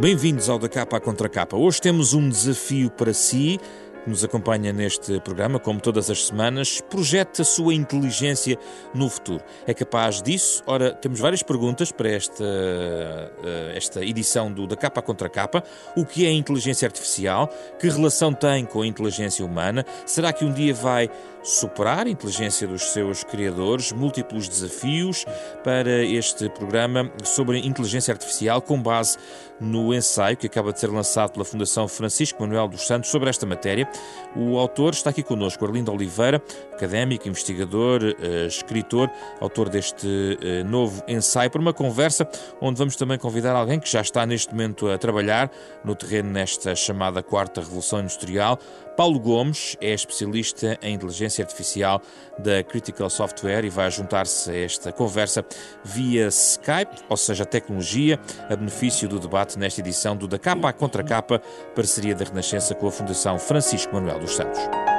Bem-vindos ao Da Capa à Contra Capa. Hoje temos um desafio para si que nos acompanha neste programa, como todas as semanas, projete a sua inteligência no futuro. É capaz disso? Ora, temos várias perguntas para esta, eh, esta edição do Da Capa à Contra Capa. O que é a inteligência artificial? Que relação tem com a inteligência humana? Será que um dia vai superar a inteligência dos seus criadores? Múltiplos desafios para este programa sobre inteligência artificial com base no ensaio que acaba de ser lançado pela Fundação Francisco Manuel dos Santos sobre esta matéria. O autor está aqui connosco, Arlindo Oliveira, académico, investigador, uh, escritor, autor deste uh, novo ensaio, para uma conversa onde vamos também convidar alguém que já está neste momento a trabalhar no terreno nesta chamada quarta revolução industrial. Paulo Gomes é especialista em inteligência artificial da Critical Software e vai juntar-se a esta conversa via Skype, ou seja, tecnologia, a benefício do debate nesta edição do Da Capa à Contra Capa, parceria da Renascença com a Fundação Francisco Manuel dos Santos.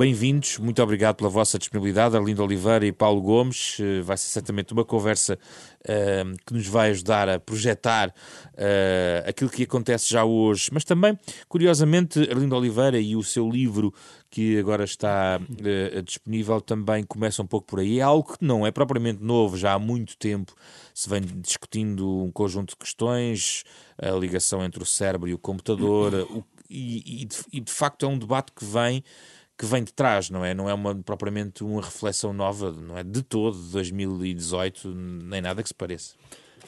Bem-vindos, muito obrigado pela vossa disponibilidade, Arlindo Oliveira e Paulo Gomes. Eh, vai ser certamente uma conversa uh, que nos vai ajudar a projetar uh, aquilo que acontece já hoje, mas também, curiosamente, Arlindo Oliveira e o seu livro que agora está uh, disponível também começa um pouco por aí. É algo que não é propriamente novo, já há muito tempo se vem discutindo um conjunto de questões, a ligação entre o cérebro e o computador, o, e, e, de, e de facto é um debate que vem que vem de trás, não é? Não é uma, propriamente uma reflexão nova, não é de todo, de 2018, nem nada que se pareça.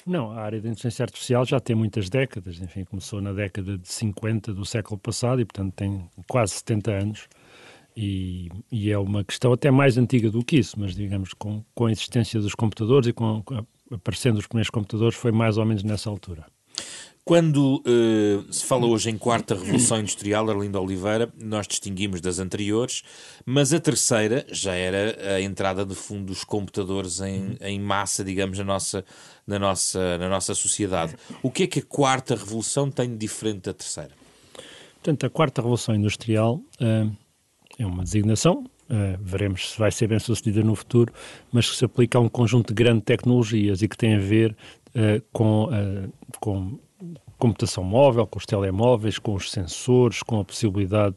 Não, a área da inteligência artificial já tem muitas décadas, enfim, começou na década de 50 do século passado e, portanto, tem quase 70 anos. E, e é uma questão até mais antiga do que isso, mas digamos, com, com a existência dos computadores e com, aparecendo os primeiros computadores, foi mais ou menos nessa altura. Quando uh, se fala hoje em quarta revolução industrial, Arlindo Oliveira, nós distinguimos das anteriores, mas a terceira já era a entrada de fundo dos computadores em, em massa, digamos, na nossa, na, nossa, na nossa sociedade. O que é que a quarta revolução tem de diferente da terceira? Portanto, a quarta revolução industrial uh, é uma designação, Uh, veremos se vai ser bem sucedida no futuro, mas que se aplica a um conjunto de grandes tecnologias e que tem a ver uh, com, uh, com computação móvel, com os telemóveis, com os sensores, com a possibilidade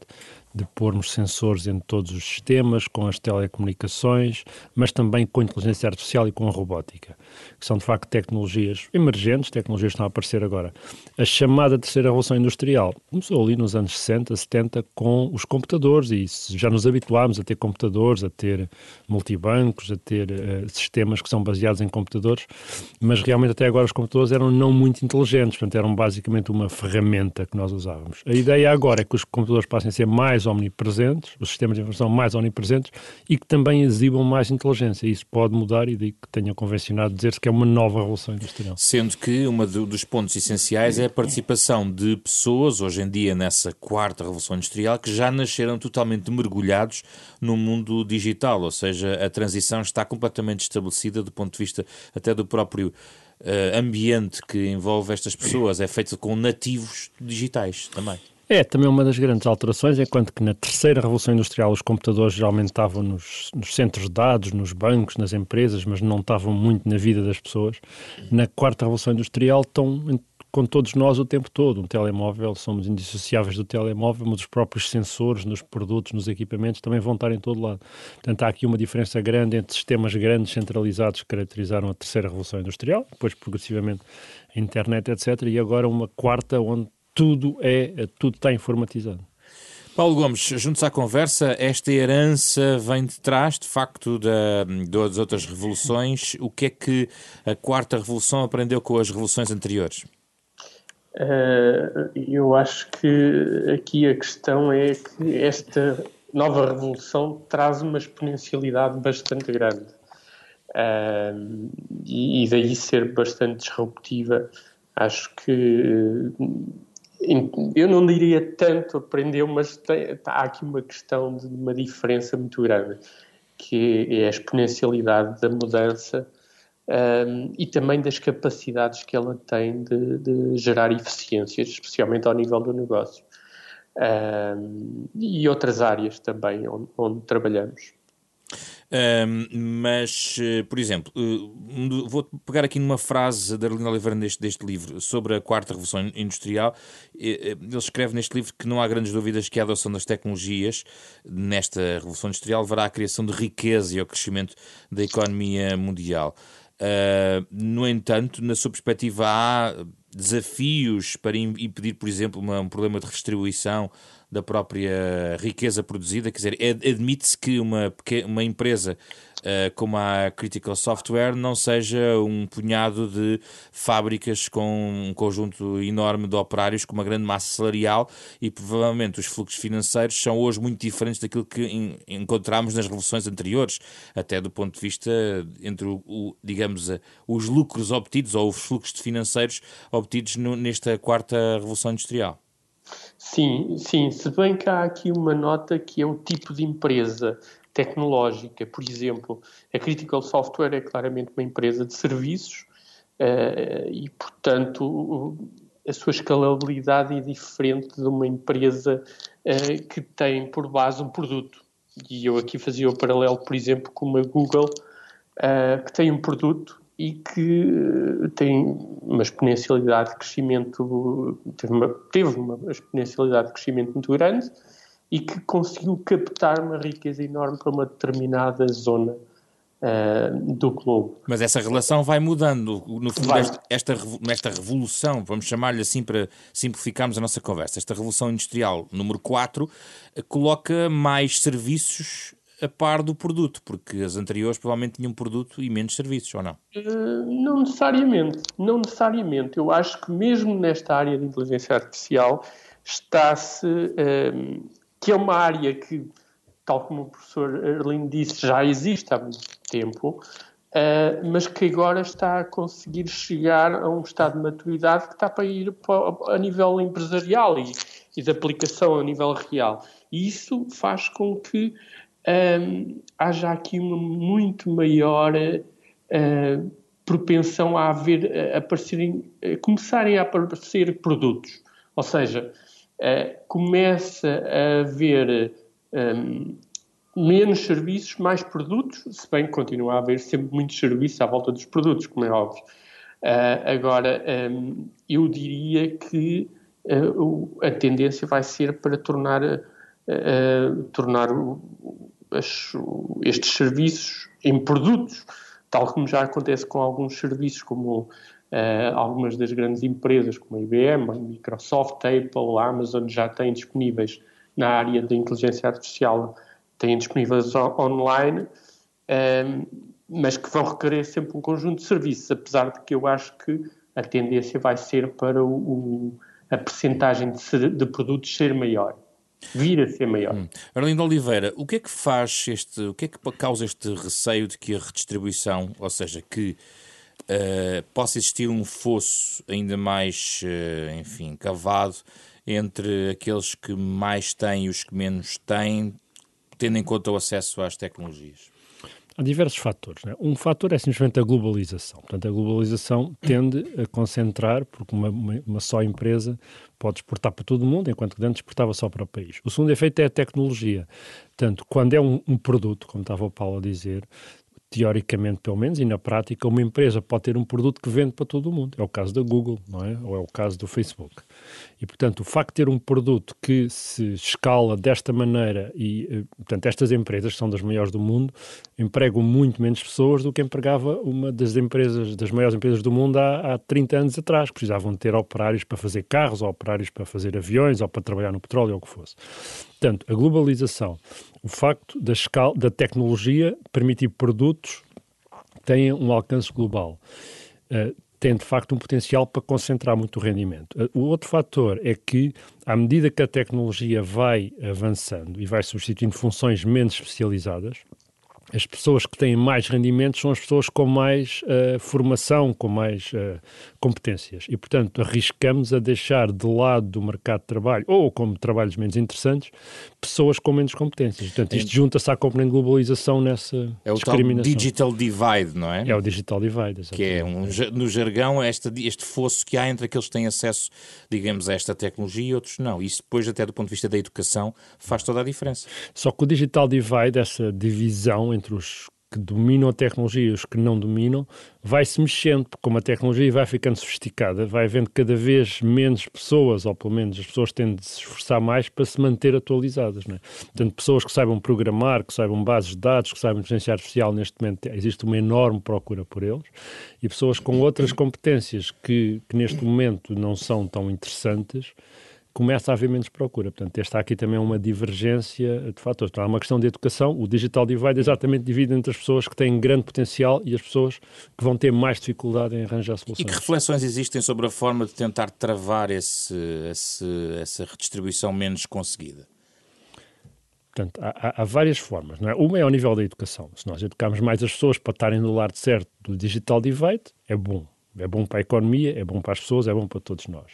de pormos sensores em todos os sistemas, com as telecomunicações, mas também com a inteligência artificial e com a robótica, que são de facto tecnologias emergentes, tecnologias que estão a aparecer agora. A chamada terceira revolução industrial começou ali nos anos 60, 70 com os computadores e já nos habituámos a ter computadores, a ter multibancos, a ter uh, sistemas que são baseados em computadores, mas realmente até agora os computadores eram não muito inteligentes, portanto eram basicamente uma ferramenta que nós usávamos. A ideia agora é que os computadores passem a ser mais omnipresentes, os sistemas de informação mais omnipresentes e que também exibam mais inteligência. Isso pode mudar e daí que tenha convencionado dizer-se que é uma nova revolução industrial. Sendo que um dos pontos essenciais é a participação de pessoas, hoje em dia nessa quarta revolução industrial, que já nasceram totalmente mergulhados no mundo digital, ou seja, a transição está completamente estabelecida do ponto de vista até do próprio uh, ambiente que envolve estas pessoas, é feito com nativos digitais também. É, também uma das grandes alterações, enquanto que na terceira revolução industrial os computadores geralmente estavam nos, nos, centros de dados, nos bancos, nas empresas, mas não estavam muito na vida das pessoas. Na quarta revolução industrial estão com todos nós o tempo todo. Um telemóvel, somos indissociáveis do telemóvel, mas os próprios sensores nos produtos, nos equipamentos também vão estar em todo lado. Portanto, há aqui uma diferença grande entre sistemas grandes centralizados que caracterizaram a terceira revolução industrial, depois progressivamente a internet, etc., e agora uma quarta onde tudo é, tudo está informatizado. Paulo Gomes, juntos à conversa, esta herança vem de trás, de facto, da, das outras revoluções. O que é que a quarta revolução aprendeu com as revoluções anteriores? Uh, eu acho que aqui a questão é que esta nova revolução traz uma exponencialidade bastante grande uh, e, e daí ser bastante disruptiva. Acho que eu não diria tanto aprendeu, mas tem, há aqui uma questão de uma diferença muito grande, que é a exponencialidade da mudança um, e também das capacidades que ela tem de, de gerar eficiências, especialmente ao nível do negócio. Um, e outras áreas também onde, onde trabalhamos. Mas, eh, por exemplo, uh, vou pegar aqui numa frase da Arlene Oliveira deste, deste livro sobre a quarta revolução industrial. Ele escreve neste livro que não há grandes dúvidas que a adoção das tecnologias nesta revolução industrial levará à criação de riqueza e ao crescimento da economia mundial. Uh, no entanto, na sua perspectiva, há desafios para impedir, por exemplo, uma, um problema de redistribuição da própria riqueza produzida? Quer dizer, admite-se que uma, uma empresa uh, como a Critical Software não seja um punhado de fábricas com um conjunto enorme de operários com uma grande massa salarial e provavelmente os fluxos financeiros são hoje muito diferentes daquilo que encontramos nas revoluções anteriores, até do ponto de vista entre, o, o digamos, os lucros obtidos ou os fluxos financeiros obtidos no, nesta quarta revolução industrial. Sim, sim, se bem que há aqui uma nota que é o tipo de empresa tecnológica. Por exemplo, a Critical Software é claramente uma empresa de serviços uh, e, portanto, a sua escalabilidade é diferente de uma empresa uh, que tem por base um produto. E eu aqui fazia o paralelo, por exemplo, com uma Google, uh, que tem um produto e que tem uma exponencialidade de crescimento, teve uma, teve uma exponencialidade de crescimento muito grande e que conseguiu captar uma riqueza enorme para uma determinada zona uh, do globo. Mas essa relação vai mudando. No fundo, esta, esta, esta revolução, vamos chamar-lhe assim para simplificarmos a nossa conversa, esta revolução industrial número 4 eh, coloca mais serviços a par do produto, porque as anteriores provavelmente tinham produto e menos serviços, ou não? Uh, não necessariamente, não necessariamente. Eu acho que mesmo nesta área de inteligência artificial está-se, uh, que é uma área que, tal como o professor Erlin disse, já existe há muito tempo, uh, mas que agora está a conseguir chegar a um estado de maturidade que está para ir para, a nível empresarial e, e de aplicação a nível real. E isso faz com que um, haja aqui uma muito maior uh, propensão a haver, a aparecerem, a começarem a aparecer produtos. Ou seja, uh, começa a haver um, menos serviços, mais produtos, se bem que continua a haver sempre muitos serviços à volta dos produtos, como é óbvio. Uh, agora, um, eu diria que uh, a tendência vai ser para tornar, uh, tornar estes serviços em produtos, tal como já acontece com alguns serviços, como uh, algumas das grandes empresas, como a IBM, a Microsoft, a Apple, a Amazon, já têm disponíveis na área da inteligência artificial, têm disponíveis online, ehm, mas que vão requerer sempre um conjunto de serviços, apesar de que eu acho que a tendência vai ser para o, o a percentagem de, de produtos ser maior vir a ser maior. Hum. Arlindo Oliveira, o que é que faz este, o que é que causa este receio de que a redistribuição, ou seja, que uh, possa existir um fosso ainda mais, uh, enfim, cavado entre aqueles que mais têm e os que menos têm, tendo em conta o acesso às tecnologias? Há diversos fatores. Né? Um fator é simplesmente a globalização. Portanto, a globalização tende a concentrar, porque uma, uma, só empresa pode exportar para todo o mundo, enquanto que antes exportava só para o país. O segundo efeito é a tecnologia. Portanto, quando é um, um produto, como estava o Paulo a dizer, teoricamente pelo menos, e na prática, uma empresa pode ter um produto que vende para todo o mundo. É o caso da Google, não é? Ou é o caso do Facebook. E, portanto, o facto de ter um produto que se escala desta maneira e, eh, portanto, estas empresas, que são das maiores do mundo, empregam muito menos pessoas do que empregava uma das empresas, das maiores empresas do mundo há, há 30 anos atrás, que precisavam ter operários para fazer carros, ou operários para fazer aviões, ou para trabalhar no petróleo, ou o que fosse. Portanto, a globalização, o facto da, escala, da tecnologia permitir produtos que tenham um alcance global. Uh, tem de facto um potencial para concentrar muito o rendimento. Eh, o outro fator é que, à medida que a tecnologia vai avançando e vai substituindo funções menos especializadas, as pessoas que têm mais rendimentos são as pessoas com mais uh, formação, com mais uh, competências. E, portanto, arriscamos a deixar de lado do mercado de trabalho, ou como trabalhos menos interessantes, pessoas com menos competências. Portanto, isto junta-se à componente globalização nessa é o discriminação. Tal digital divide, não é? É o digital divide, exatamente. Que é, um, no jargão, este, este fosso que há entre aqueles que têm acesso, digamos, a esta tecnologia e outros não. Isso depois, até do ponto de vista da educação, faz toda a diferença. Só que o digital divide, essa divisão entre os que dominam a tecnologia e os que não dominam, vai se mexendo, porque como a tecnologia vai ficando sofisticada, vai havendo cada vez menos pessoas, ou pelo menos as pessoas têm de se esforçar mais para se manter atualizadas. Não é? Portanto, pessoas que saibam programar, que saibam bases de dados, que saibam inteligência artificial, neste momento existe uma enorme procura por eles, e pessoas com outras competências que, que neste momento não são tão interessantes, começa a haver menos procura. Portanto, esta aqui também é uma divergência de fatores. Então, há uma questão de educação. O digital divide exatamente divide entre as pessoas que têm grande potencial e as pessoas que vão ter mais dificuldade em arranjar soluções. E que reflexões existem sobre a forma de tentar travar esse, esse, essa redistribuição menos conseguida? Portanto, há, há, várias formas. Não é? Uma é ao nível da educação. Se nós educarmos mais as pessoas para estarem no lado certo do digital divide, é bom. É bom para a economia, é bom para as pessoas, é bom para todos nós.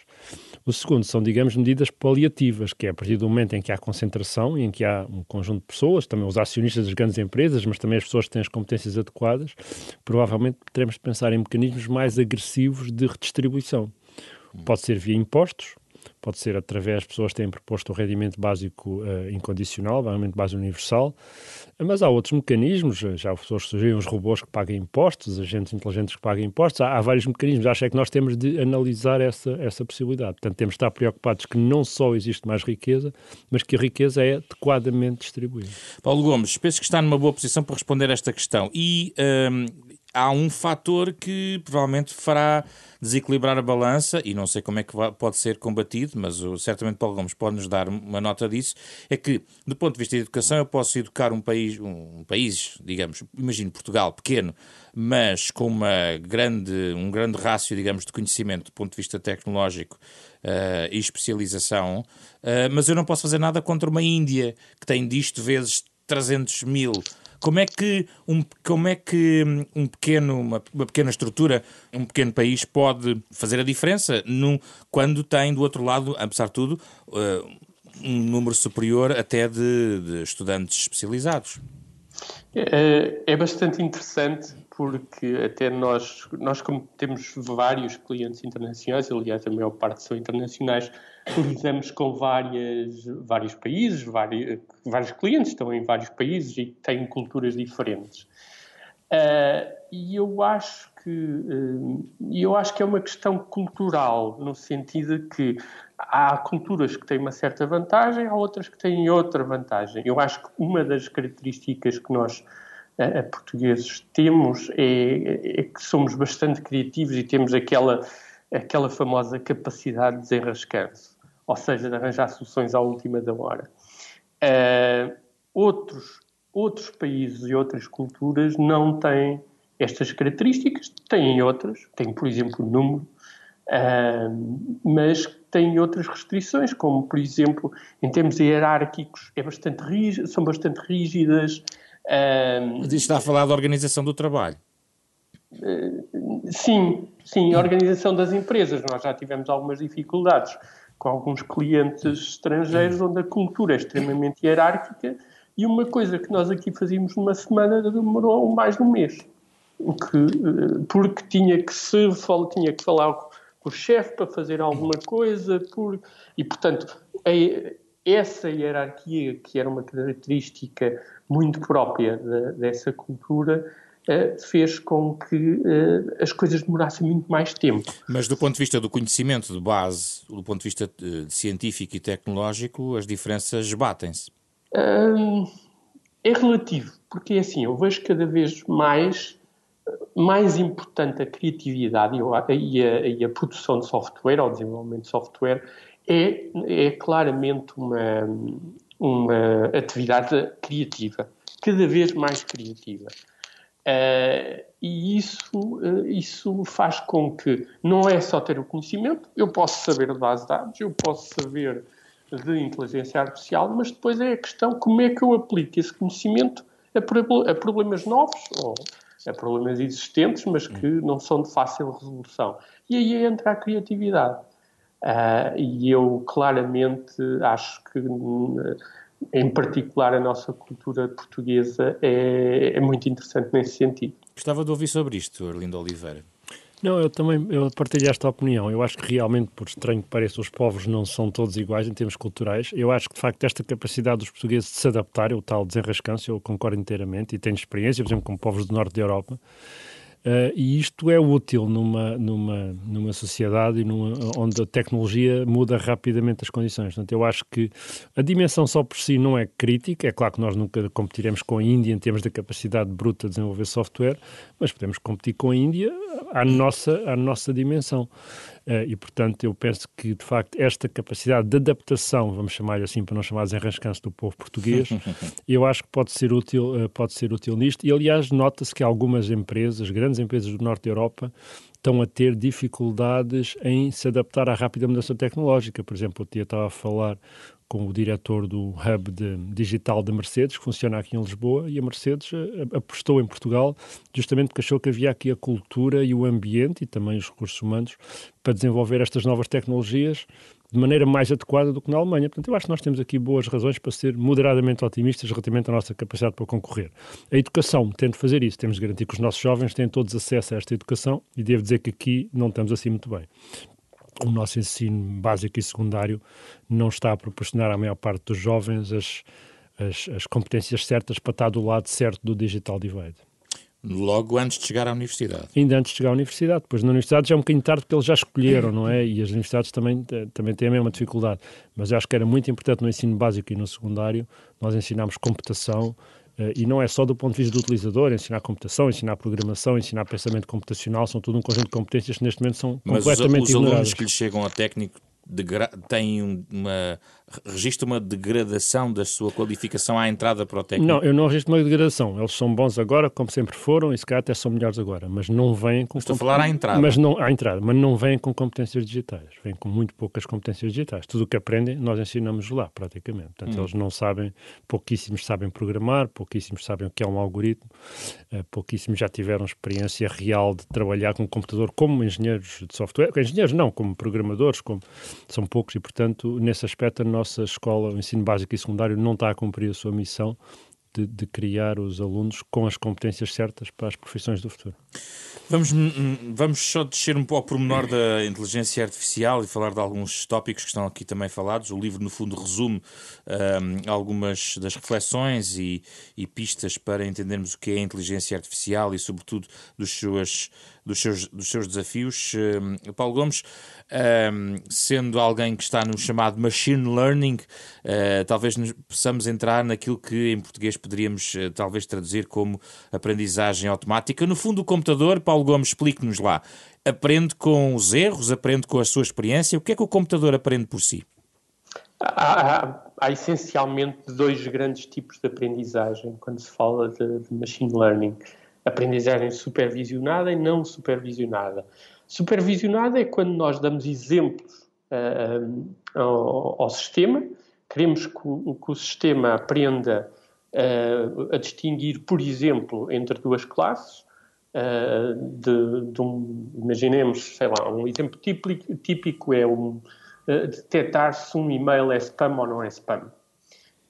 O segundo são, digamos, medidas paliativas, que é a partir do momento em que há concentração e em que há um conjunto de pessoas, também os acionistas das grandes empresas, mas também as pessoas que têm as competências adequadas, provavelmente teremos de pensar em mecanismos mais agressivos de redistribuição. Pode ser via impostos, pode ser através pessoas têm proposto o rendimento básico uh, incondicional, rendimento básico universal, mas há outros mecanismos, já pessoas surgiram os robôs que pagam impostos, agentes inteligentes que pagam impostos, há, há, vários mecanismos, acho é que nós temos de analisar essa, essa possibilidade. Portanto, temos de estar preocupados que não só existe mais riqueza, mas que a riqueza é adequadamente distribuída. Paulo Gomes, penso que está numa boa posição para responder a esta questão e hum, há um fator que provavelmente fará desequilibrar a balança, e não sei como é que pode ser combatido, mas certamente Paulo Gomes pode nos dar uma nota disso, é que, do ponto de vista da educação, eu posso educar um país, um país, digamos, imagino Portugal, pequeno, mas com uma grande, um grande rácio, digamos, de conhecimento do ponto de vista tecnológico uh, e especialização, uh, mas eu não posso fazer nada contra uma Índia que tem disto vezes 300 mil como é que um, como é que um pequeno, uma, uma pequena estrutura, um pequeno país pode fazer a diferença num, quando tem do outro lado, apesar de tudo, uh, um número superior até de, de estudantes especializados? É, é, bastante interessante porque até nós, nós como temos vários clientes internacionais, aliás a maior parte são internacionais, lidamos com várias, vários países, vários, vários clientes estão em vários países e têm culturas diferentes. Uh, e eu acho que uh, eu acho que é uma questão cultural no sentido que há culturas que têm uma certa vantagem, há outras que têm outra vantagem. Eu acho que uma das características que nós uh, portugueses temos é, é, que somos bastante criativos e temos aquela aquela famosa capacidade de desenrascar-se ou seja, de arranjar soluções à última da hora. Uh, outros, outros países e outras culturas não têm estas características, têm outras, têm, por exemplo, o número, uh, mas têm outras restrições, como, por exemplo, em termos hierárquicos, é bastante rígido, são bastante rígidas. Mas isto está a falar da organização do trabalho. sim, sim, a organização das empresas. Nós já tivemos algumas dificuldades com alguns clientes estrangeiros onde a cultura é extremamente hierárquica e uma coisa que nós aqui fazíamos numa semana demorou mais de um mês. Que, eh, porque tinha que se tinha que falar com o chefe para fazer alguma coisa por, e portanto é, essa hierarquia que era uma característica muito própria de, dessa cultura Uh, fez com que uh, as coisas demorassem muito mais tempo. Mas do ponto de vista do conhecimento de base, do ponto de vista de científico e tecnológico, as diferenças batem-se? É relativo, porque assim, eu vejo cada vez mais mais importante a criatividade e a, e a produção de software, ou desenvolvimento de software, é, é claramente uma, uma atividade criativa, cada vez mais criativa. Uh, e isso, uh, isso faz com que não é só ter o conhecimento, eu posso saber de base de dados, eu posso saber de inteligência artificial, mas depois é a questão como é que eu aplico esse conhecimento a, a problemas novos ou a problemas existentes, mas que não são de fácil resolução. E aí entra a criatividade. Uh, e eu claramente acho que em particular a nossa cultura portuguesa, é, é muito interessante nesse sentido. Gostava de ouvir sobre isto, Arlindo Oliveira. Não, eu também eu partilho esta opinião. Eu acho que realmente, por estranho que pareça, os povos não são todos iguais em termos culturais. Eu acho que, de facto, esta capacidade dos portugueses de se adaptar, o tal desenrascanço, eu concordo inteiramente e tenho experiência, por exemplo, com povos do norte da Europa, Uh, e isto é útil numa, numa, numa sociedade numa, onde a tecnologia muda rapidamente as condições. Portanto, eu acho que a dimensão só por si não é crítica. É claro que nós nunca competiremos com a Índia em termos da capacidade bruta de desenvolver software, mas podemos competir com a Índia à nossa, à nossa dimensão. Uh, e, portanto, eu penso que, de facto, esta capacidade de adaptação, vamos chamar assim para não chamar de enrascanço do povo português, eu acho que pode ser útil, uh, pode ser útil nisto. E, aliás, nota-se que algumas empresas, grandes empresas do norte da Europa, estão a ter dificuldades em se adaptar à rápida mudança tecnológica. Por exemplo, eu estava a falar com o diretor do hub de, digital da Mercedes, que funciona aqui em Lisboa, e a Mercedes eh, apostou em Portugal justamente porque achou que havia aqui a cultura e o ambiente e também os recursos humanos para desenvolver estas novas tecnologias de maneira mais adequada do que na Alemanha. Portanto, eu acho que nós temos aqui boas razões para ser moderadamente otimistas relativamente à nossa capacidade para concorrer. A educação, tendo de fazer isso, temos de garantir que os nossos jovens têm todos acesso a esta educação e devo dizer que aqui não estamos assim muito bem o nosso ensino básico e secundário não está a proporcionar à maior parte dos jovens as, as, as competências certas para estar do lado certo do digital divide. Logo antes de chegar à universidade. Ainda antes de chegar à universidade. Depois na universidade já é um bocadinho tarde porque eles já escolheram, não é? E as universidades também, também têm a mesma dificuldade. Mas eu acho que era muito importante no ensino básico e no secundário nós ensinarmos computação, e não é só do ponto de vista do utilizador, ensinar computação, ensinar programação, ensinar pensamento computacional, são tudo um conjunto de competências que neste momento são Mas completamente os, os alunos que lhes chegam ao técnico têm uma registra uma degradação da sua qualificação à entrada para o técnico? Não, eu não registro uma degradação. Eles são bons agora, como sempre foram, e se calhar até são melhores agora, mas não vêm com... Estou a falar à entrada. Mas não, à entrada, mas não vêm com competências digitais. Vêm com muito poucas competências digitais. Tudo o que aprendem, nós ensinamos lá, praticamente. Portanto, hum. eles não sabem, pouquíssimos sabem programar, pouquíssimos sabem o que é um algoritmo, uh, pouquíssimos já tiveram experiência real de trabalhar com um computador como engenheiros de software. Engenheiros não, como programadores, como... são poucos, e portanto, nesse aspecto, nós nossa escola, o ensino básico e secundário, não está a cumprir a sua missão de, de, criar os alunos com as competências certas para as profissões do futuro. Vamos, hum, hum, vamos só descer um pouco ao pormenor da inteligência artificial e falar de alguns tópicos que estão aqui também falados. O livro, no fundo, resume um, algumas das reflexões e, e, pistas para entendermos o que é a inteligência artificial e, sobretudo, dos seus, dos seus, dos seus desafios. Um, Paulo Gomes, um, sendo alguém que está no chamado machine learning, uh, talvez possamos entrar naquilo que em português poderíamos uh, talvez traduzir como aprendizagem automática. No fundo, o computador, Paulo Gomes, explique-nos lá, aprende com os erros, aprende com a sua experiência. O que é que o computador aprende por si? Há, há, há essencialmente dois grandes tipos de aprendizagem quando se fala de, de machine learning aprendizagem supervisionada e não supervisionada. Supervisionada é quando nós damos exemplos uh, ao, ao, sistema, queremos que o, que o sistema aprenda uh, a distinguir, por exemplo, entre duas classes. Uh, de, de um, imaginemos, sei lá, um exemplo típico, típico é um, detectar se um e-mail é spam ou não é spam.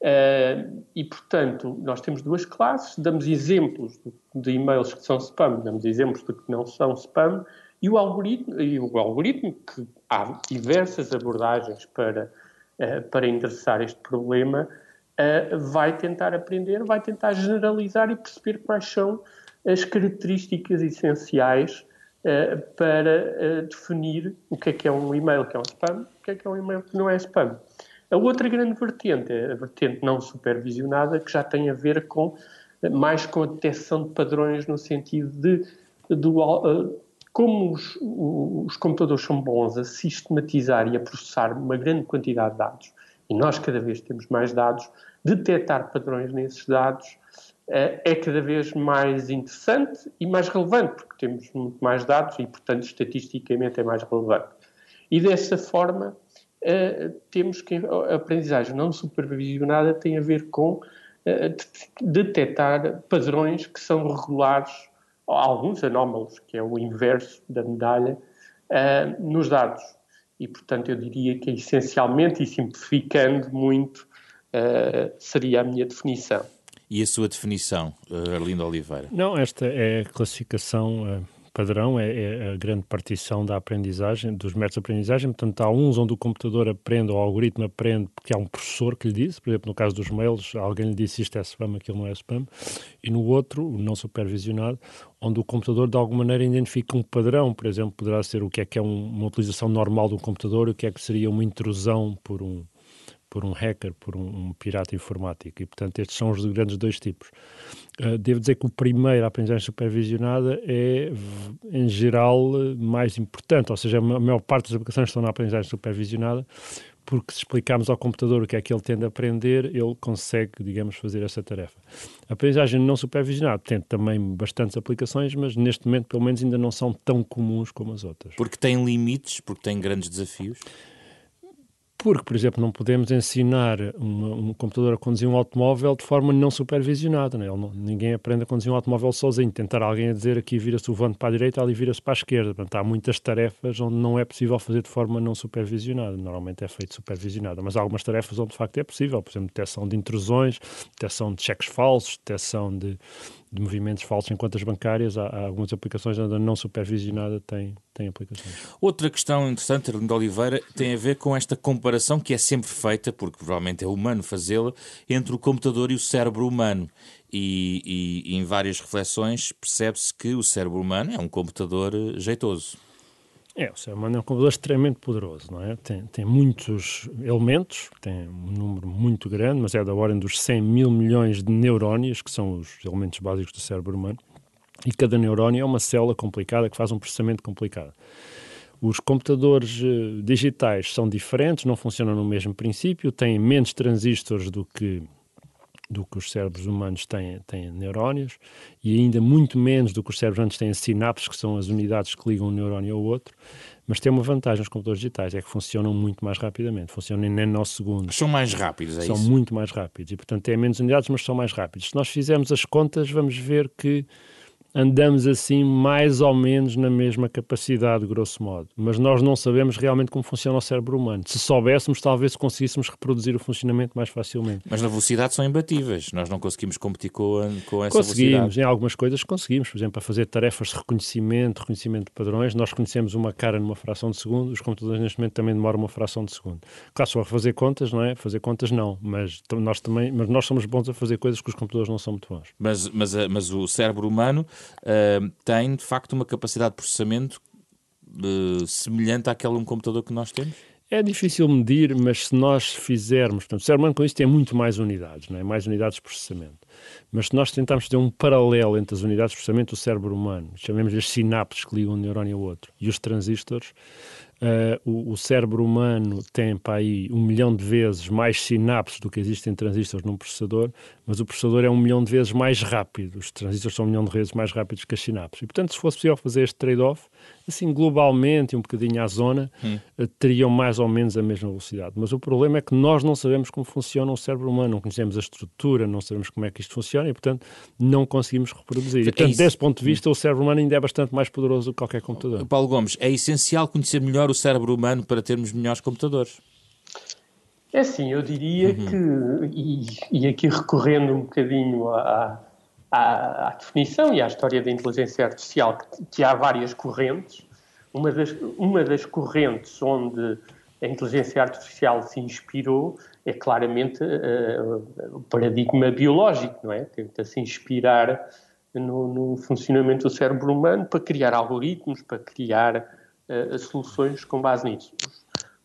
Uh, e, portanto, nós temos duas classes, damos exemplos de, e-mails que são spam, damos exemplos de que não são spam, e o algoritmo, e o algoritmo que há diversas abordagens para, uh, para endereçar este problema, uh, vai tentar aprender, vai tentar generalizar e perceber quais são as características essenciais para definir o que é que é um e-mail que é um spam, o que é que é um e-mail que não é spam. A outra grande vertente a vertente não supervisionada, que já tem a ver com mais com a detecção de padrões no sentido de, uh, como os, os, computadores são bons a sistematizar e a processar uma grande quantidade de dados, e nós cada vez temos mais dados, detectar padrões nesses dados uh, é cada vez mais interessante e mais relevante, porque temos muito mais dados e, portanto, estatisticamente é mais relevante. E dessa forma, uh, temos que a aprendizagem não supervisionada tem a ver com uh, detectar padrões que são regulares, alguns anómalos, que é o inverso da medalha, uh, nos dados. E, portanto, eu diria que essencialmente, e simplificando muito, seria a minha definição. E a sua definição, Arlindo Oliveira? Não, esta é a classificação padrão, é, é, a grande partição da aprendizagem, dos métodos de aprendizagem. Portanto, há uns onde o computador aprende, ou o algoritmo aprende, porque há um professor que lhe disse, por exemplo, no caso dos mails, alguém lhe disse isto é spam, aquilo não é spam, e no outro, o não supervisionado, onde o computador de alguma maneira identifica um padrão, por exemplo, poderá ser o que é que é um, uma utilização normal um computador, o que é que seria uma intrusão por um por um hacker, por um, um, pirata informático. E, portanto, estes são os grandes dois tipos. Uh, devo dizer que o primeiro, a aprendizagem supervisionada, é, em geral, mais importante, ou seja, a maior parte das aplicações estão na aprendizagem supervisionada, porque se explicarmos ao computador o que é que ele tende a aprender, ele consegue, digamos, fazer essa tarefa. A aprendizagem não supervisionada tem também bastantes aplicações, mas neste momento, pelo menos, ainda não são tão comuns como as outras. Porque tem limites, porque tem grandes desafios? Porque, por exemplo, não podemos ensinar um computador a conduzir um automóvel de forma não supervisionada. Né? Não, ninguém aprende a conduzir um automóvel sozinho. Tentar alguém a dizer aqui vira-se o volante para a direita, ali vira-se para a esquerda. Portanto, há muitas tarefas onde não é possível fazer de forma não supervisionada. Normalmente é feito supervisionada. Mas há algumas tarefas onde de facto é possível. Por exemplo, detecção de intrusões, detecção de cheques falsos, detecção de, de movimentos falsos em contas bancárias, há, há algumas aplicações onde a não supervisionada tem, tem aplicações. Outra questão interessante, Arlindo Oliveira, tem a ver com esta comparação que é sempre feita, porque provavelmente é humano fazê-la, entre o computador e o cérebro humano. E, e, e em várias reflexões percebe-se que o cérebro humano é um computador eh, jeitoso. É, o ser humano é um computador extremamente poderoso, não é? Tem, tem muitos elementos, tem um número muito grande, mas é da ordem dos 100 mil milhões de neurónios, que são os elementos básicos do cérebro humano, e cada neurónio é uma célula complicada que faz um processamento complicado. Os computadores uh, digitais são diferentes, não funcionam no mesmo princípio, têm menos transistores do que do que os cérebros humanos têm, têm neurónios e ainda muito menos do que os cérebros humanos têm sinapses, que são as unidades que ligam um neurónio ao outro. Mas tem uma vantagem nos computadores digitais, é que funcionam muito mais rapidamente, funcionam em nanosegundos. São mais rápidos, é são isso? São muito mais rápidos e, portanto, têm menos unidades, mas são mais rápidos. Se nós fizermos as contas, vamos ver que andamos assim mais ou menos na mesma capacidade, grosso modo. Mas nós não sabemos realmente como funciona o cérebro humano. Se soubéssemos, talvez conseguíssemos reproduzir o funcionamento mais facilmente. Mas na velocidade são imbatíveis. Nós não conseguimos competir com, a, com essa conseguimos, velocidade. em algumas coisas conseguimos. Por exemplo, para fazer tarefas de reconhecimento, reconhecimento de padrões, nós reconhecemos uma cara numa fração de segundo, os computadores neste momento também demoram uma fração de segundo. Claro, só a fazer contas, não é? Fazer contas não, mas nós também, mas nós somos bons a fazer coisas que os computadores não são muito bons. Mas, mas, eh, mas o cérebro humano uh, tem de facto uma capacidade de processamento uh, semelhante àquela de um computador que nós temos? É difícil medir, mas se nós fizermos, portanto, o cérebro humano com isso tem muito mais unidades, não é? mais unidades de processamento. Mas se nós tentarmos fazer um paralelo entre as unidades de processamento do cérebro humano, chamemos as sinapses que ligam um neurónio ao outro, e os transistores, Uh, o, o, cérebro humano tem para aí um milhão de vezes mais sinapses do que existem transistores num processador, mas o processador é um milhão de vezes mais rápido. Os transistores são um milhão de vezes mais rápidos que as sinapses. E, portanto, se fosse possível fazer este trade-off, assim, globalmente, um bocadinho à zona, hum. uh, teriam mais ou menos a mesma velocidade. Mas o problema é que nós não sabemos como funciona o cérebro humano, não conhecemos a estrutura, não sabemos como é que isto funciona e, portanto, não conseguimos reproduzir. E, portanto, é desse ponto de vista, hum. o cérebro humano ainda é bastante mais poderoso do que qualquer computador. Paulo Gomes, é essencial conhecer melhor o cérebro humano para termos melhores computadores? É assim, eu diria uhum. que, e, e, aqui recorrendo um bocadinho à, à, à, definição e à história da inteligência artificial, que, que, há várias correntes. Uma das, uma das correntes onde a inteligência artificial se inspirou é claramente uh, o paradigma biológico, não é? Tenta se inspirar no, no funcionamento do cérebro humano para criar algoritmos, para criar uh, soluções com base nisso.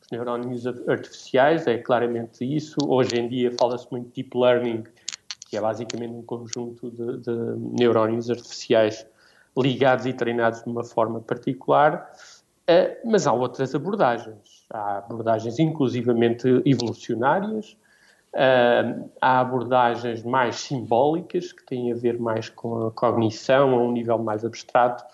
Os neurónios artificiais é claramente isso. Hoje em dia fala-se muito de deep learning, que é basicamente um conjunto de, de neurónios artificiais ligados e treinados de uma forma particular. Uh, mas há outras abordagens. Há abordagens inclusivamente evolucionárias, uh, há abordagens mais simbólicas, que têm a ver mais com a cognição, a um nível mais abstrato,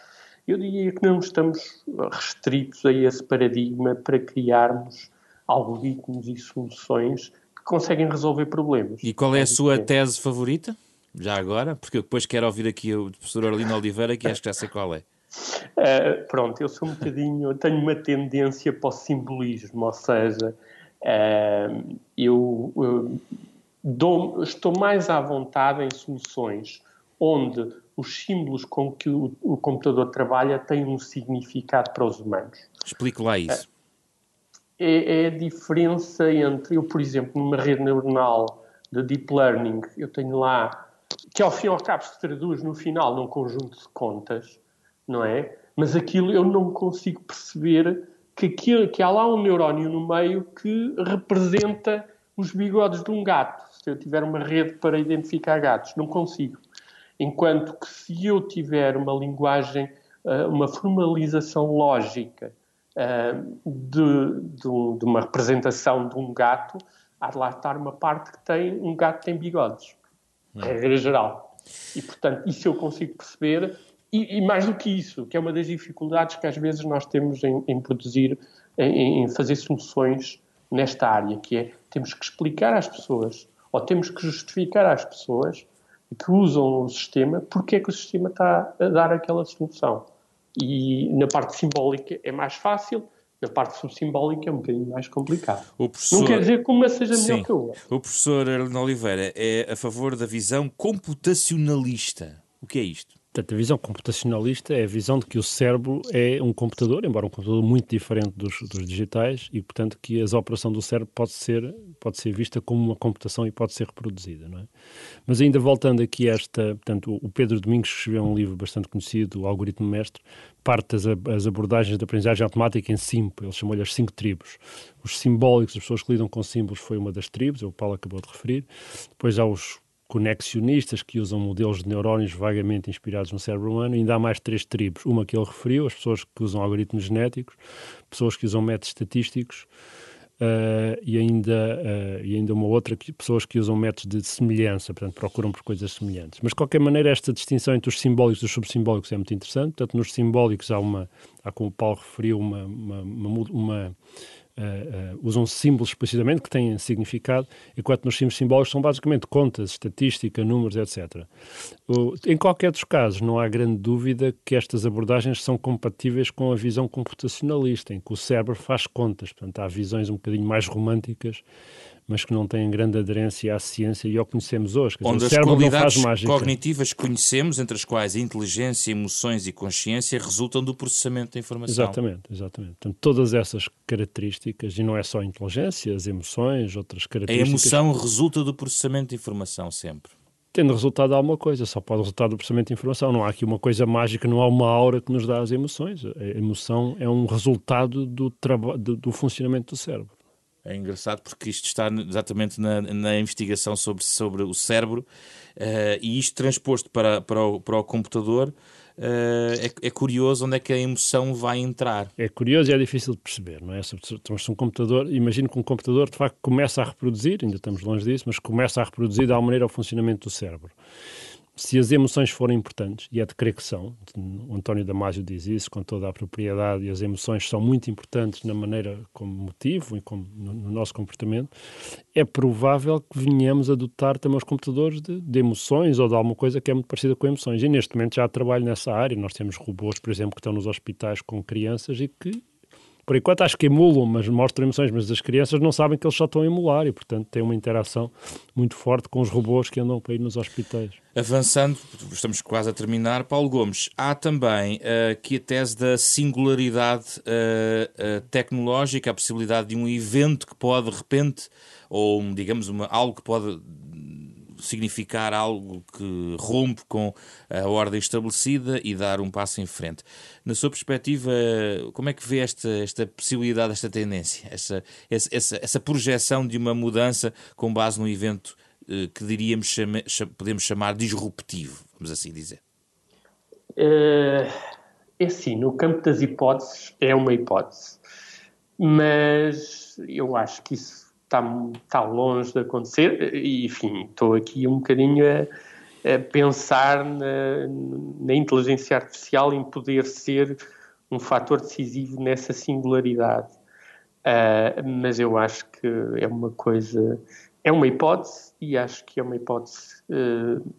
eu diria que não estamos restritos a esse paradigma para criarmos algoritmos e soluções que conseguem resolver problemas. E qual é a sua tese favorita? Já agora? Porque eu depois quero ouvir aqui o professor Arlindo Oliveira, que acho que já sei qual é. Uh, pronto, eu sou um bocadinho, tenho uma tendência para o simbolismo, ou seja, uh, eu, eu dou, estou mais à vontade em soluções onde os símbolos com que o, o, computador trabalha têm um significado para os humanos. Explique lá isso. É, é, a diferença entre, eu, por exemplo, numa rede neuronal de deep learning, eu tenho lá, que ao fim e ao cabo se traduz no final num conjunto de contas, não é? Mas aquilo eu não consigo perceber que, aquilo, que há lá um neurónio no meio que representa os bigodes de um gato. Se eu tiver uma rede para identificar gatos, não consigo. Enquanto que se eu tiver uma linguagem, eh, uma formalização lógica eh, de, de, de uma representação de um gato, há de lá estar uma parte que tem um gato tem bigodes. Hum. Regra geral. E, portanto, isso eu consigo perceber. E, e, mais do que isso, que é uma das dificuldades que às vezes nós temos em, em produzir, em, em, fazer soluções nesta área, que é temos que explicar às pessoas, ou temos que justificar às pessoas que usam o sistema porque é que o sistema está a dar aquela solução. E na parte simbólica é mais fácil, na parte subsimbólica é um bocadinho mais complicado. Professor... Não quer dizer que uma seja melhor Sim. que a outra. O professor Arlindo Oliveira é a favor da visão computacionalista. O que é isto? Portanto, a visão computacionalista é a visão de que o cérebro é um computador, embora um computador muito diferente dos, dos digitais, e, portanto, que a operação do cérebro pode ser, pode ser vista como uma computação e pode ser reproduzida. Não é? Mas ainda voltando aqui a esta... Portanto, o Pedro Domingos escreveu um livro bastante conhecido, O Algoritmo Mestre, parte das as abordagens da aprendizagem automática em cinco, ele chamou-lhe as cinco tribos. Os simbólicos, as pessoas que lidam com símbolos, foi uma das tribos, o Paulo acabou de referir. Depois há os conexionistas que usam modelos de neurónios vagamente inspirados no cérebro humano, ainda há mais três tribos. Uma que ele referiu, as pessoas que usam algoritmos genéticos, pessoas que usam métodos estatísticos uh, e, ainda, uh, e ainda uma outra, que, pessoas que usam métodos de semelhança, portanto procuram por coisas semelhantes. Mas de qualquer maneira esta distinção entre os simbólicos e os subsimbólicos é muito interessante. Portanto, nos simbólicos há uma, há como o Paulo referiu, uma, uma, uma, uma Uh, usam símbolos explicitamente que têm significado, enquanto nos símbolos simbólicos são basicamente contas, estatística, números, etc. O, em qualquer dos casos, não há grande dúvida que estas abordagens são compatíveis com a visão computacionalista, em que o cérebro faz contas. Portanto, há visões um bocadinho mais românticas mas que não têm grande aderência à ciência e ao que conhecemos hoje. Quer Onde dizer, as qualidades cognitivas que conhecemos, entre as quais a inteligência, emoções e consciência, resultam do processamento da informação. Exatamente, exatamente. Portanto, todas essas características, e não é só a inteligência, as emoções, outras características... A emoção resulta do processamento de informação sempre tendo resultado alguma coisa, só pode resultar do processamento de informação. Não há aqui uma coisa mágica, não há uma aura que nos dá as emoções. A emoção é um resultado do, do, do funcionamento do cérebro. É engraçado porque isto está exatamente na, na investigação sobre, sobre o cérebro uh, e isto transposto para, para, o, para o computador uh, é, é, curioso onde é que a emoção vai entrar. É curioso e é difícil de perceber, não é? Estamos um computador, imagino que um computador de facto começa a reproduzir, ainda estamos longe disso, mas começa a reproduzir de alguma maneira o funcionamento do cérebro se as emoções forem importantes, e é de crer que são, o António Damasio diz isso com toda a propriedade, e as emoções são muito importantes na maneira como motivo e como no, no nosso comportamento, é provável que venhamos a dotar também os computadores de, de, emoções ou de alguma coisa que é muito parecida com emoções. E neste momento já trabalho nessa área. Nós temos robôs, por exemplo, que estão nos hospitais com crianças e que por enquanto acho que emulam, mas mostram emoções, mas as crianças não sabem que eles só estão a emular e, portanto, tem uma interação muito forte com os robôs que andam para ir nos hospitais. Avançando, estamos quase a terminar, Paulo Gomes, há também uh, aqui a tese da singularidade uh, uh, tecnológica, a possibilidade de um evento que pode, de repente, ou digamos uma, algo que pode significar algo que rompe com a ordem estabelecida e dar um passo em frente. Na sua perspectiva, como é que vê esta, esta possibilidade, esta tendência, essa, essa, essa projeção de uma mudança com base num evento eh, que diríamos chame, podemos chamar disruptivo, vamos assim dizer? É, é assim, no campo das hipóteses é uma hipótese, mas eu acho que isso está, está longe de acontecer e, enfim, estou aqui um bocadinho a, a pensar na, na, inteligência artificial em poder ser um fator decisivo nessa singularidade. Uh, mas eu acho que é uma coisa, é uma hipótese e acho que é uma hipótese uh,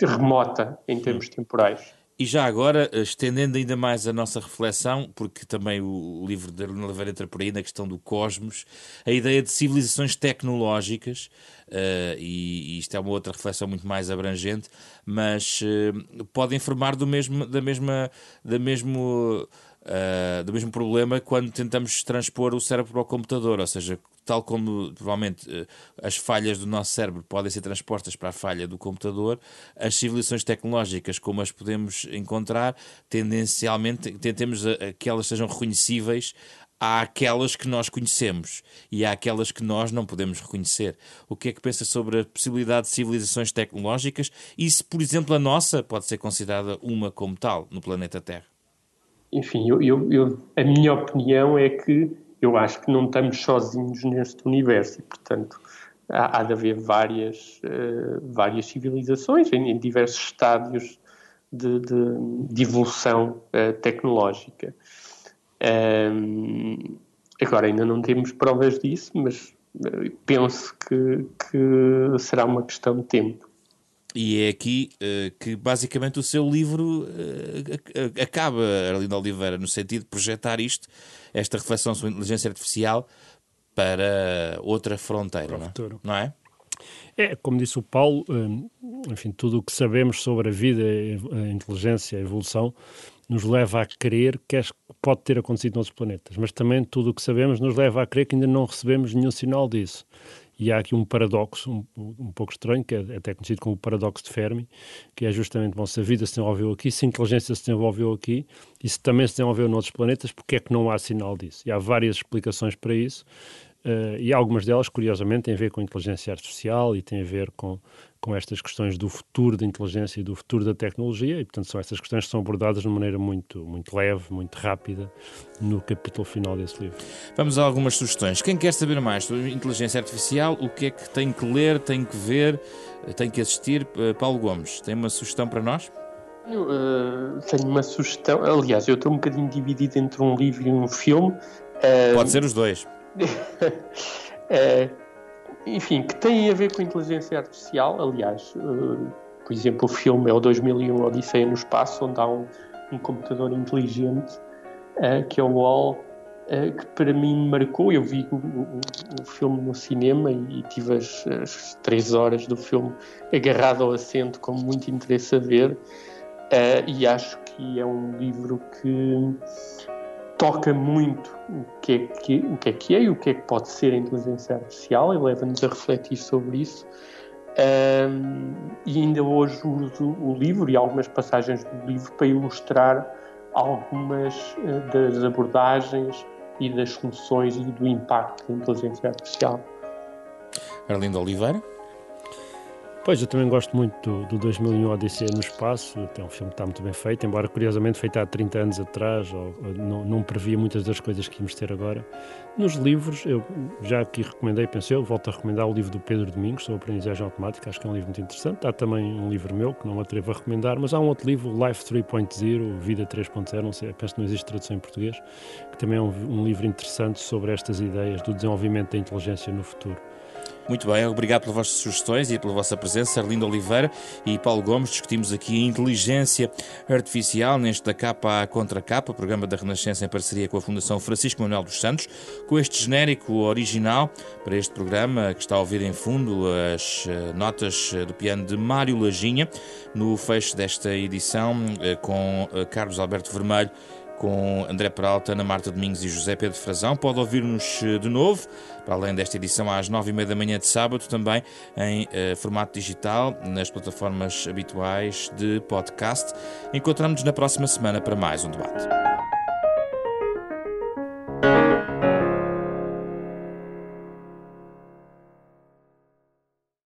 remota em termos temporais. E já agora, estendendo ainda mais a nossa reflexão, porque também o livro de Arlene Oliveira entra por aí na questão do cosmos, a ideia de civilizações tecnológicas, uh, e, e, isto é uma outra reflexão muito mais abrangente, mas uh, pode informar do mesmo, da mesma, da mesmo uh, do mesmo problema quando tentamos transpor o cérebro para o computador, ou seja, tal como provavelmente uh, as falhas do nosso cérebro podem ser transpostas para a falha do computador, as civilizações tecnológicas, como as podemos encontrar, tendencialmente tentemos a, a que elas sejam reconhecíveis há aquelas que nós conhecemos e há aquelas que nós não podemos reconhecer. O que é que pensa sobre a possibilidade de civilizações tecnológicas e se, por exemplo, a nossa pode ser considerada uma como tal no planeta Terra? Enfim, eu, eu, eu, a minha opinião é que eu acho que não estamos sozinhos neste universo e, portanto, há, há de haver várias, uh, várias civilizações em, em diversos estádios de, de, de evolução uh, tecnológica. Um, agora, ainda não temos provas disso, mas uh, penso que, que será uma questão de tempo. E é aqui uh, que basicamente o seu livro uh, acaba, Arlindo Oliveira, no sentido de projetar isto, esta reflexão sobre a inteligência artificial, para outra fronteira, para não, é? não é? É, como disse o Paulo, enfim, tudo o que sabemos sobre a vida, a inteligência, a evolução, nos leva a crer que pode ter acontecido noutros planetas, mas também tudo o que sabemos nos leva a crer que ainda não recebemos nenhum sinal disso. E há aqui um paradoxo um, um pouco estranho, que é até conhecido como o paradoxo de Fermi, que é justamente, bom, se a vida se desenvolveu aqui, se a inteligência se desenvolveu aqui, e se também se desenvolveu noutros planetas, porque é que não há sinal disso? E há várias explicações para isso, uh, e algumas delas, curiosamente, têm a ver com a inteligência artificial e têm a ver com com estas questões do futuro da inteligência e do futuro da tecnologia, e portanto são estas questões que são abordadas de uma maneira muito, muito leve, muito rápida, no capítulo final desse livro. Vamos a algumas sugestões. Quem quer saber mais sobre inteligência artificial, o que é que tem que ler, tem que ver, tem que assistir? Eh, Paulo Gomes, tem uma sugestão para nós? Eu, uh, tenho uma sugestão. Aliás, eu estou um bocadinho dividido entre um livro e um filme. Uh, Pode ser os dois. Uh, enfim, que têm a ver com a inteligência artificial. Aliás, uh, por exemplo, o filme é o 2001 Odisseia no Espaço, onde há um, um computador inteligente, uh, que é o Wall, uh, que para mim marcou. Eu vi o, o, o filme no cinema e, e tive as, as, três horas do filme agarrado ao assento com muito interesse a ver. e acho que é um livro que toca muito o que, é que, o que é que é e o que é que pode ser a inteligência artificial e leva-nos a refletir sobre isso. Um, e ainda hoje uso o livro e algumas passagens do livro para ilustrar algumas uh, das abordagens e das soluções e do impacto da inteligência artificial. Arlindo Oliveira. Pois, eu também gosto muito do, do 2001 Odisseia no Espaço, é um filme que está muito bem feito, embora curiosamente feito há 30 anos atrás, ou, ou não, não, previa muitas das coisas que íamos ter agora. Nos livros, eu já aqui recomendei, pensei, eu volto a recomendar o livro do Pedro Domingos sobre aprendizagem automática, acho que é um livro muito interessante. Há também um livro meu, que não me atrevo a recomendar, mas há um outro livro, Life 3.0, Vida 3.0, não sei, penso que não existe tradução em português, que também é um, um livro interessante sobre estas ideias do desenvolvimento da inteligência no futuro. Muito bem, obrigado pelas vossas sugestões e pela vossa presença, Arlindo Oliveira e Paulo Gomes. Discutimos aqui a inteligência artificial neste da capa à contra capa, programa da Renascença em parceria com a Fundação Francisco Manuel dos Santos, com este genérico original para este programa que está a ouvir em fundo as eh, notas do piano de Mário Lajinha, no fecho desta edição eh, com eh, Carlos Alberto Vermelho com André Peralta, Ana Marta Domingos e José Pedro Frazão. Pode ouvir-nos eh, de novo, para além desta edição, às nove e meia da manhã de sábado, também em uh, formato digital, nas plataformas habituais de podcast. Encontramos-nos na próxima semana para mais um debate.